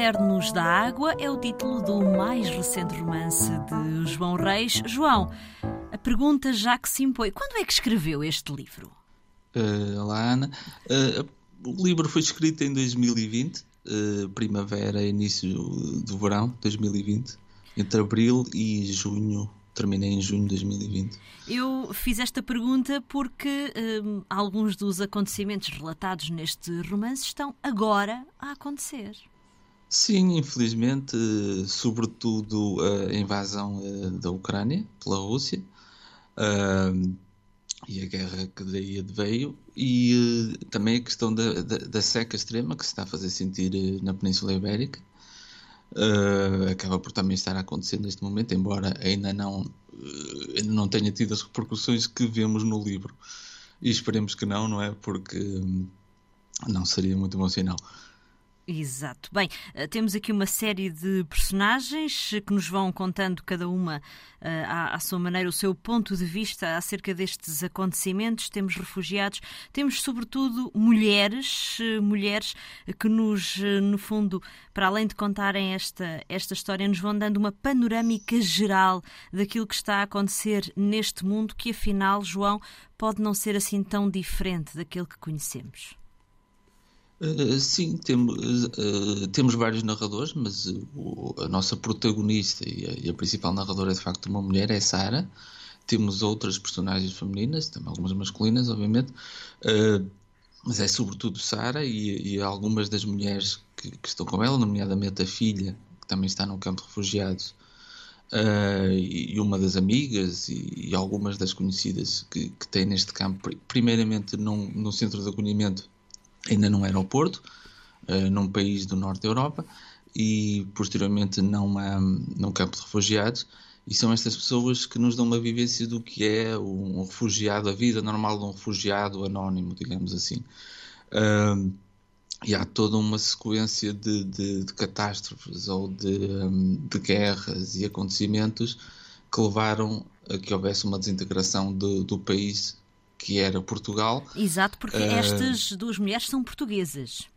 Cadernos da Água é o título do mais recente romance de João Reis. João, a pergunta já que se impõe: quando é que escreveu este livro? Uh, olá, Ana. Uh, o livro foi escrito em 2020, uh, primavera, início do verão 2020, entre abril e junho terminei em junho de 2020. Eu fiz esta pergunta porque alguns dos acontecimentos relatados neste romance estão agora a acontecer. Sim, infelizmente, sobretudo a invasão eh, da Ucrânia pela Rússia uh, e a guerra que daí adveio, e uh, também a questão da, da, da, seca extrema que se está a fazer sentir eh, na Península Ibérica acaba por também estar a acontecer neste momento, embora ainda não, ainda não tenha tido as repercussões que vemos no livro. E esperemos que não, não é? Porque um, não seria muito bom sinal. Exato. Bem, eh, temos aqui uma série de personagens que nos vão contando cada uma uh, à, à, sua maneira o seu ponto de vista acerca destes acontecimentos. Temos refugiados, temos sobretudo mulheres, uh, mulheres que nos, no fundo, para além de contarem esta, esta história, nos vão dando uma panorâmica geral daquilo que está a acontecer neste mundo que, afinal, João, pode não ser assim tão diferente daquele que conhecemos. Uh, sim, temos, uh, temos vários narradores, mas uh, a nossa protagonista e a, e a, principal narradora é de facto uma mulher, é Sara. Temos outras personagens femininas, também algumas masculinas, obviamente, mas é sobretudo Sara e, e, algumas das mulheres que, que, estão com ela, nomeadamente a filha, que também está no campo de refugiados, e, e, uma das amigas e, e algumas das conhecidas que, que tem neste campo, primeiramente num, no centro de acolhimento ainda num aeroporto, uh, num país do norte da Europa, e posteriormente numa, num campo de refugiados. E são estas pessoas que nos dão uma vivência do que é um refugiado, a vida normal de um refugiado anónimo, digamos assim. E há toda uma sequência de, de, de catástrofes ou de, de, guerras e acontecimentos que levaram a que houvesse uma desintegração de, do país que era Portugal. Exato, porque uh, estas duas mulheres são portuguesas.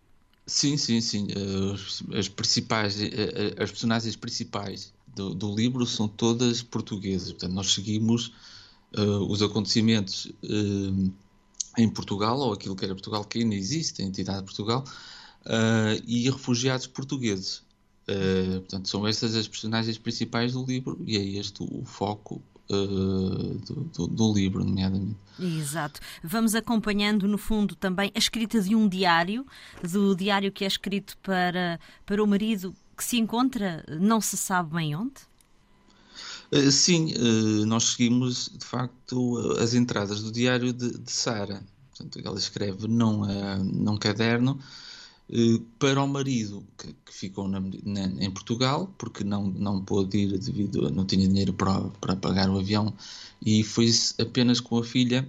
Sim, sim, sim. Uh, as principais, uh, as personagens principais do, do, livro são todas portuguesas. Portanto, nós seguimos os acontecimentos em Portugal, ou aquilo que era Portugal, que ainda existe, a entidade de Portugal, e refugiados portugueses. portanto, são estas as personagens principais do livro e é este o foco uh, do, do, do, livro, nomeadamente. Exato. Vamos acompanhando, no fundo, também a escrita de um diário, do diário que é escrito para, para o marido que se encontra, não se sabe bem onde? Uh, sim, uh, nós seguimos de facto as entradas do diário de, de Sara. Portanto, ela escreve num, uh, num caderno eh, para o marido que, que ficou na, na, em Portugal porque não não pôde ir devido a não tinha dinheiro para, para pagar o avião e foi apenas com a filha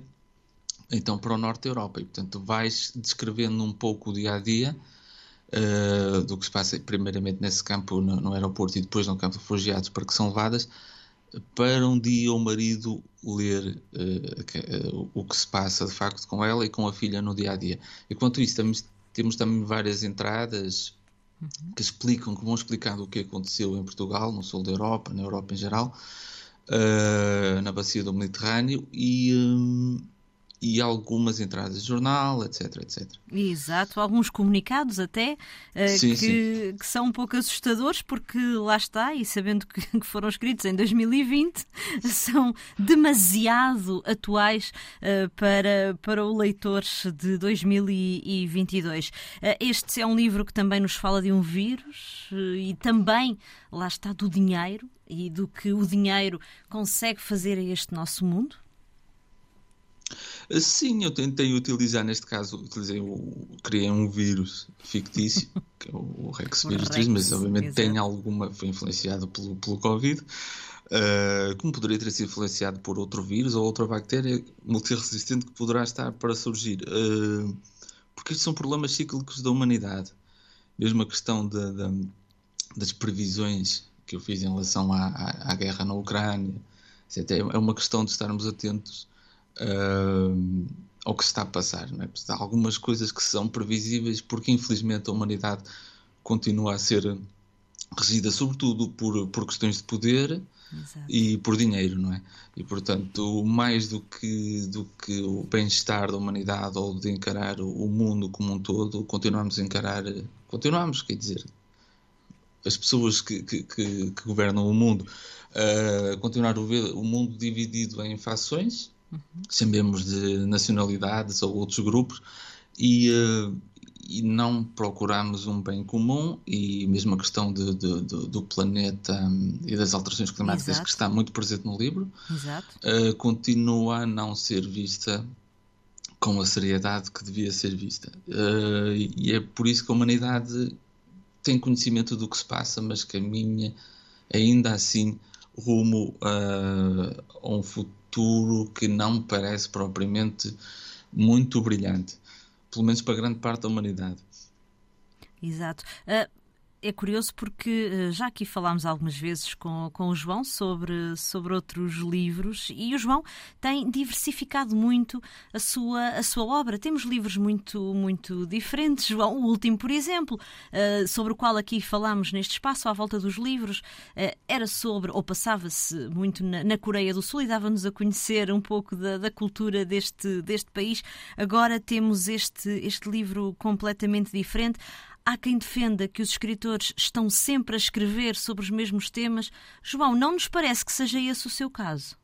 então para o norte da Europa e portanto vais descrevendo um pouco o dia a dia uh, do que se passa primeiramente nesse campo no, no, aeroporto e depois no campo de refugiados para que são levadas para um dia o marido ler uh, que, uh, o que se passa de facto com ela e com a filha no dia a dia. Enquanto isso, estamos temos também várias entradas que explicam, que vão explicando o que aconteceu em Portugal, no sul da Europa, na Europa em geral, uh, na bacia do Mediterrâneo e, um, e algumas entradas de jornal, etc, etc. Exato, alguns comunicados até uh, sim, que, sim. que, são um pouco assustadores porque lá está, e sabendo que, que foram escritos em 2020, são demasiado atuais uh, para, para o leitor de 2022. Uh, eh, este é um livro que também nos fala de um vírus e também, lá está, do dinheiro e do que o dinheiro consegue fazer a este nosso mundo. Sim, eu tentei utilizar, neste caso, utilizei o, criei um vírus fictício, que é o Rex vírus, mas obviamente exato. tem alguma, foi influenciado pelo, pelo Covid, uh, como poderia ter sido influenciado por outro vírus ou outra bactéria multiresistente que poderá estar para surgir. Uh, porque estes são problemas cíclicos da humanidade. Mesmo a questão de, de, das previsões que eu fiz em relação à, à, à guerra na Ucrânia, é uma questão de estarmos atentos uh, ao que se está a passar. Não é? Há algumas coisas que são previsíveis porque, infelizmente, a humanidade continua a ser regida sobretudo por, por questões de poder Exato. e por dinheiro, não é? E portanto, mais do que, do que o bem-estar da humanidade ou de encarar o mundo como um todo, continuamos a encarar, continuamos, quer dizer, as pessoas que, que, que, que governam o mundo, uh, continuar a ver o mundo dividido em fações, chamemos de nacionalidades ou outros grupos, e, uh, e não procuramos um bem comum e mesmo a questão de, de, de, do planeta um, e das alterações climáticas Exato. que está muito presente no livro uh, continua a não ser vista com a seriedade que devia ser vista uh, e é por isso que a humanidade tem conhecimento do que se passa mas caminha ainda assim rumo uh, a um futuro que não parece propriamente muito brilhante pelo menos para grande parte da humanidade. Exato. Uh, é curioso porque eh, já aqui falámos algumas vezes com, com o João sobre, sobre outros livros e o João tem diversificado muito a sua, a sua obra. Temos livros muito, muito diferentes. João, o último, por exemplo, uh, sobre o qual aqui falámos neste espaço, à volta dos livros, uh, era sobre, ou passava-se muito na, na, Coreia do Sul e dava-nos a conhecer um pouco da, da cultura deste, deste país. Agora temos este, este livro completamente diferente. Há quem defenda que os escritores estão sempre a escrever sobre os mesmos temas. João, não nos parece que seja esse o seu caso.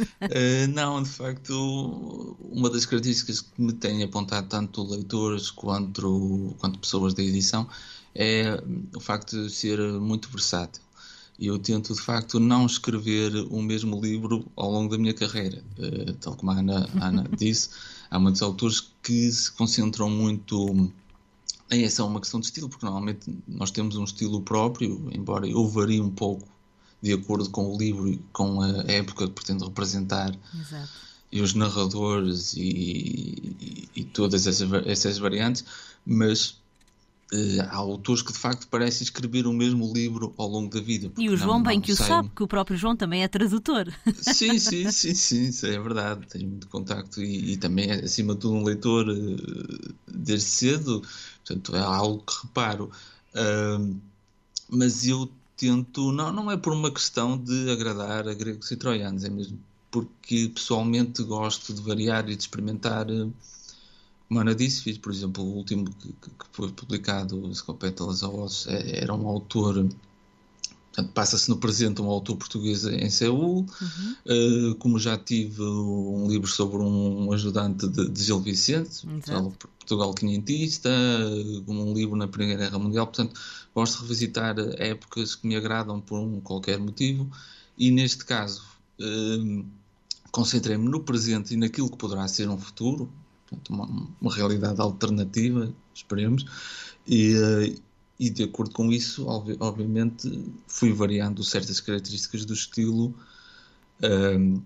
uh, não, de facto, uma das características que me têm apontado tanto leitores quanto, quanto pessoas da edição é o facto de ser muito versátil. E eu tento, de facto, não escrever o mesmo livro ao longo da minha carreira. Uh, tal como a Ana, a Ana disse, há muitos autores que se concentram muito é só uma questão de estilo, porque normalmente nós temos um estilo próprio, embora eu varie um pouco de acordo com o livro e com a época que pretendo representar. Exato. E os narradores e, e, e todas essas, essas variantes, mas Uh, há autores que de facto parecem escrever o mesmo livro ao longo da vida. E o João não, bem não que o sabe, que o próprio João também é tradutor. Sim, sim, sim, sim, isso é verdade. Tenho muito contacto e, e também é, acima de tudo, um leitor uh, desde cedo, portanto é algo que reparo. Uh, mas eu tento, não, não é por uma questão de agradar a gregos e troianos, é mesmo porque pessoalmente gosto de variar e de experimentar como Ana disse, fiz, por exemplo, o último que, que foi publicado, Scopétalas a Ossos, é, era um autor Portanto, passa-se no presente um autor português em Seul. Uhum. Uh, como já tive um livro sobre um ajudante de, de Gil Vicente, Portugal, Portugal Quinhentista, um livro na Primeira Guerra Mundial. Portanto, gosto de revisitar épocas que me agradam por um qualquer motivo. E neste caso, uh, concentrei-me no presente e naquilo que poderá ser um futuro portanto, uma, uma realidade alternativa, esperemos, e, uh, e de acordo com isso, obviamente, fui variando certas características do estilo uh,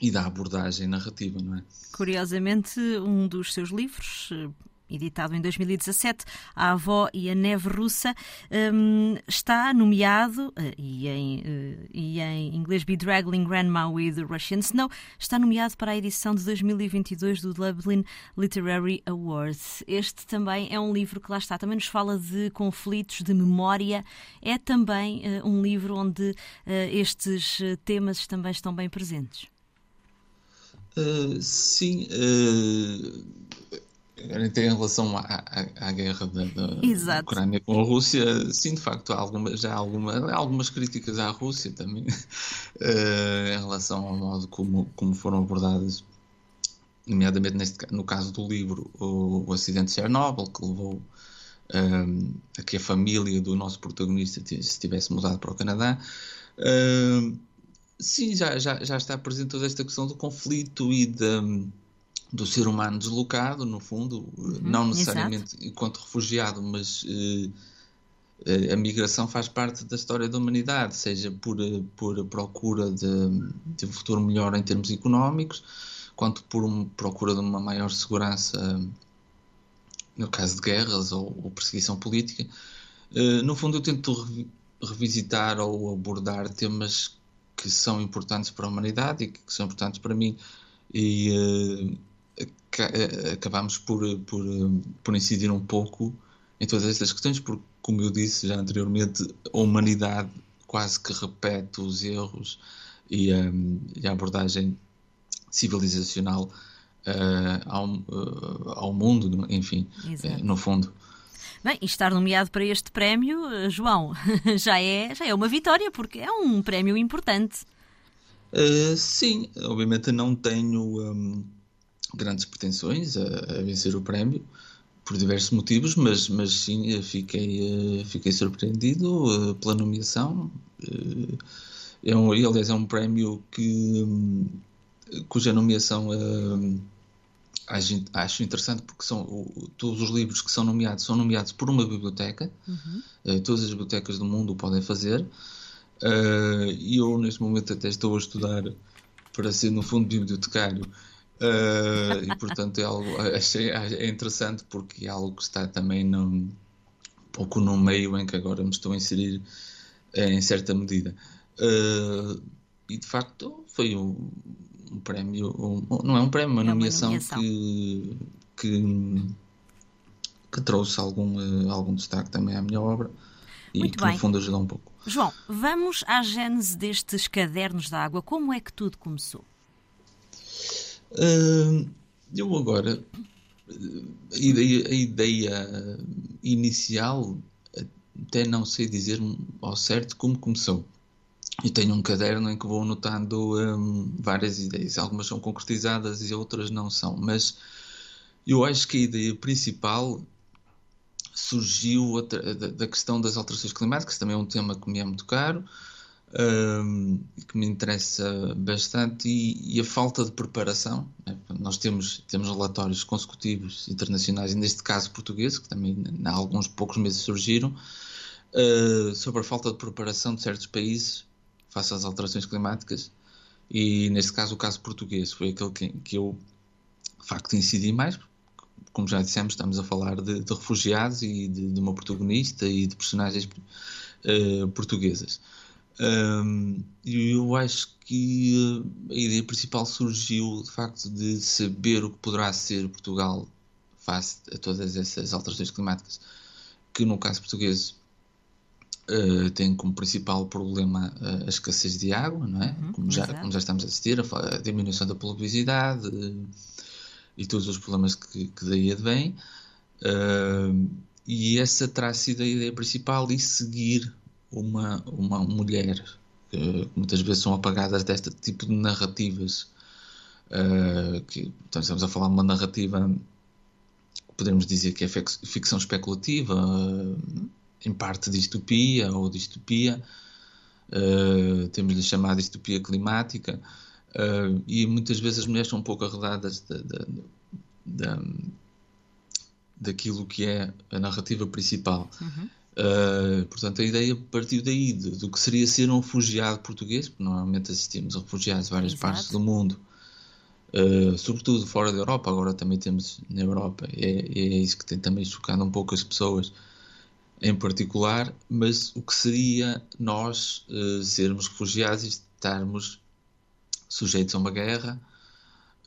e da abordagem narrativa, não é? Curiosamente, um dos seus livros editado em 2017, A Avó e a Neve Russa, um, está nomeado, uh, e, em, uh, e em inglês Bedraggling Grandma with Russian Snow, está nomeado para a edição de 2022 do Dublin Literary Awards. Este também é um livro que lá está, também nos fala de conflitos, de memória, é também uh, um livro onde estes temas também estão bem presentes. Sim, em relação à, à, à guerra da, da Ucrânia com a Rússia, sim, de facto, há alguma, já há, alguma, há algumas críticas à Rússia também, uh, em relação ao modo como, como foram abordadas, nomeadamente neste, no caso do livro, o, o acidente de Chernobyl, que levou um, eh, a que a família do nosso protagonista se tivesse mudado para o Canadá. Uh, sim, já, já, já está presente toda esta questão do conflito e da do ser humano deslocado, no fundo, uhum, não necessariamente exato. enquanto refugiado, mas uh, a migração faz parte da história da humanidade, seja por, eh, por procura de, de um futuro melhor em termos económicos, quanto por uma procura de uma maior segurança no caso de guerras ou, ou perseguição política. No fundo, eu tento re revisitar ou abordar temas que são importantes para a humanidade e que, que são importantes para mim. E, acabámos por, por, por incidir um pouco em todas estas questões, porque, como eu disse já anteriormente, a humanidade quase que repete os erros e, um, e a abordagem civilizacional uh, ao, uh, ao mundo, enfim, uh, no fundo. Bem, e estar nomeado para este prémio, João, já é, já é uma vitória, porque é um prémio importante. sim, obviamente não tenho um, grandes pretensões a, a, vencer o prémio, por diversos motivos, mas, mas sim, fiquei, fiquei surpreendido pela nomeação. É um, aliás, é um prémio que, hum, cuja nomeação uh, acho, interessante porque são todos os livros que são nomeados são nomeados por uma biblioteca. Uhum. Uh, todas as bibliotecas do mundo o podem fazer. E eu, neste momento, até estou a estudar para ser, no fundo, bibliotecário. Uh, e portanto é algo achei, é interessante porque é algo que está também num, um pouco no meio em que agora me estou a inserir em certa medida. Uh, e de facto foi um, um prémio, um, não é um prémio, uma, é nomeação, uma nomeação, Que, que, que, trouxe algum, algum destaque também à minha obra e Muito que bem. no fundo ajudou um pouco. João, vamos à gênese destes cadernos da água. Como é que tudo começou? Uh, eu agora a ideia, a ideia inicial até não sei dizer ao certo como começou. Eu tenho um caderno em que vou anotando um, várias ideias. Algumas são concretizadas e outras não são. Mas eu acho que a ideia principal surgiu da, da questão das alterações climáticas, também é um tema que me é muito caro, que me interessa bastante, e, e, a falta de preparação. Né? Nós temos, temos relatórios consecutivos internacionais, neste caso português, que também há alguns poucos meses surgiram, uh, sobre a falta de preparação de certos países face às alterações climáticas e neste caso o caso português foi aquele que, que eu de facto incidi mais como já dissemos estamos a falar de, de refugiados e de, de, uma protagonista e de personagens uh, portuguesas um, e eu acho que a ideia principal surgiu de facto de saber o que poderá ser Portugal face a todas essas alterações climáticas que no caso português uh, tem como principal problema uh, a escassez de água, não é? Uhum, como, já, como já estamos a assistir, a, a diminuição da pluviosidade uh, e todos os problemas que, que daí advêm. e essa terá sido a ideia principal e seguir uma, uma mulher que muitas vezes são apagadas deste tipo de narrativas. que, portanto, estamos a falar de uma narrativa podemos dizer que é ficção especulativa, em parte distopia ou distopia, uh, temos de chamar distopia climática, uh, e muitas vezes as mulheres são um pouco arredadas da, da, da, daquilo que é a narrativa principal. Uhum. Uh, portanto, a ideia partiu daí, de, do que seria ser um refugiado português, porque normalmente assistimos a refugiados de várias Exato. partes do mundo, uh, sobretudo fora da Europa, agora também temos na Europa, é, é isso que tem também chocado um pouco as pessoas, em particular, mas o que seria nós uh, sermos refugiados e estarmos sujeitos a uma guerra,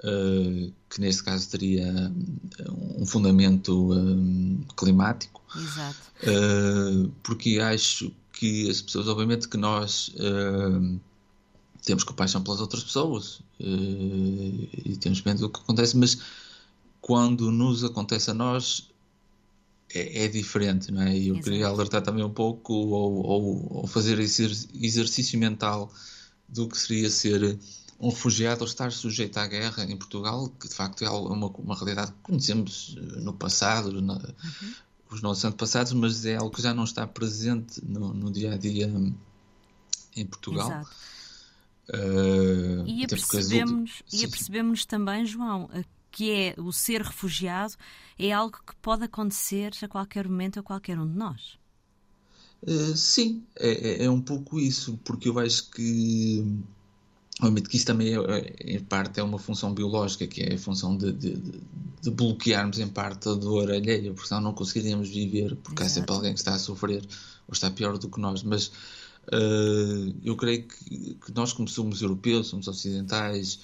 uh, que neste caso teria eh, um fundamento um, climático. Exato. Uh, porque acho que as pessoas, obviamente, que nós temos compaixão pelas outras pessoas e temos medo do que acontece, mas quando nos acontece a nós, é, é, diferente, não é? E eu Exato. queria alertar também um pouco ou, ou, ou, fazer esse exercício mental do que seria ser um refugiado ou estar sujeito à guerra em Portugal, que de facto é uma, uma realidade que conhecemos eh, no passado, na, uhum. os nossos antepassados, mas é algo que já não está presente no, no dia a dia em Portugal. Exato. Uh, e apercebemos, e apercebemos também, João, que é o ser refugiado, é algo que pode acontecer a qualquer momento a qualquer um de nós. Uh, sim, é, é, é, um pouco isso, porque eu acho que, obviamente que isso também é, em parte é uma função biológica, que é a função de, de, de bloquearmos em parte a dor alheia, porque senão não conseguiríamos viver, porque Exato. há sempre alguém que está a sofrer ou está pior do que nós, mas uh, eu creio que, que, nós como somos europeus, somos ocidentais,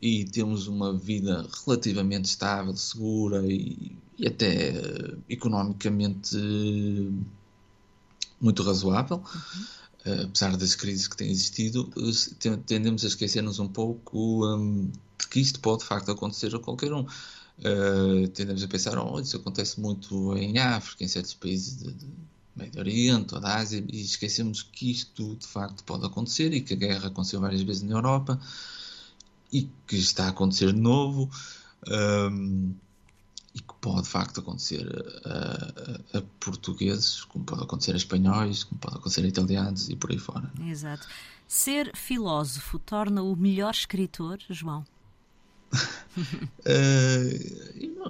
e temos uma vida relativamente estável, segura e, e até uh, economicamente uh, muito razoável. Uhum. Uh, apesar das crises que têm existido, tendemos a esquecer-nos um pouco um, de que isto pode de facto acontecer a qualquer um. tendemos a pensar, oh, isso acontece muito em África, em certos países de, de Médio Oriente ou da Ásia, e esquecemos que isto de facto pode acontecer e que a guerra aconteceu várias vezes na Europa e que está a acontecer de novo um, e que pode de facto acontecer a, a, a, portugueses, como pode acontecer a espanhóis, como pode acontecer a italianos e por aí fora. Exato. Ser filósofo torna-o melhor escritor, João? uh,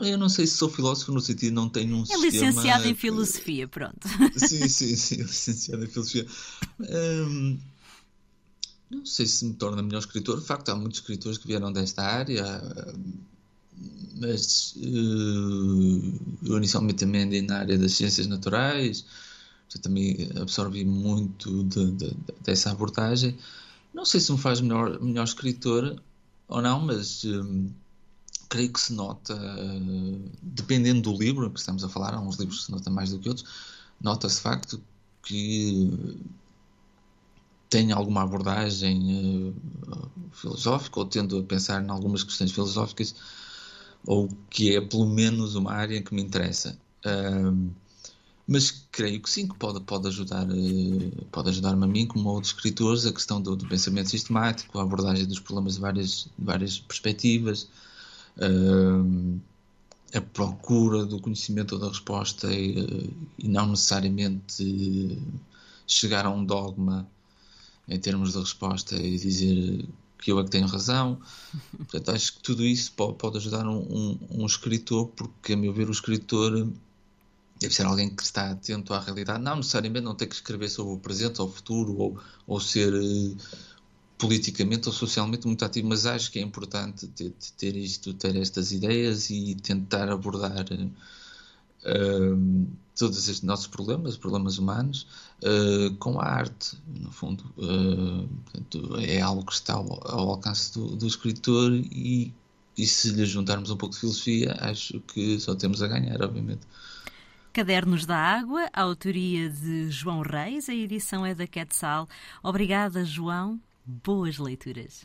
eu não sei se sou filósofo no sentido não tenho um é sistema... licenciado em filosofia, pronto. sim, sim, sim, licenciado em filosofia. Um, não sei se me torna melhor escritor. De facto, há muitos escritores que vieram desta área, mas uh, eu inicialmente também andei na área das ciências naturais, eu também absorvi muito de, de, dessa abordagem. Não sei se me faz melhor, melhor escritor ou não, mas um, creio que se nota, dependendo do livro que estamos a falar, há uns livros que se nota mais do que outros, nota-se de facto que tem alguma abordagem uh, filosófica ou tendo a pensar em algumas questões filosóficas ou que é pelo menos uma área que me interessa. Uh, mas creio que sim, que pode, pode ajudar uh, pode ajudar-me a mim, como a outros escritores, a questão do, do, pensamento sistemático, a abordagem dos problemas de várias, de várias perspectivas, a procura do conhecimento ou da resposta e, e não necessariamente chegar a um dogma em termos de resposta e dizer que eu é que tenho razão. Portanto, acho que tudo isso pode, ajudar um, um, um, escritor, porque, a meu ver, o escritor deve ser alguém que está atento à realidade. Não necessariamente não tem que escrever sobre o presente ou o futuro, ou, ou ser uh, politicamente ou socialmente muito ativo, mas acho que é importante ter, ter isto, ter estas ideias e tentar abordar. Todos estes nossos problemas, problemas humanos, uh, com a arte, no fundo. Uh, portanto, é algo que está ao, ao alcance do, do escritor e, e, se lhe juntarmos um pouco de filosofia, acho que só temos a ganhar, obviamente. Cadernos da Água, a autoria de João Reis, a edição é da Quetzal. Obrigada, João. Boas leituras.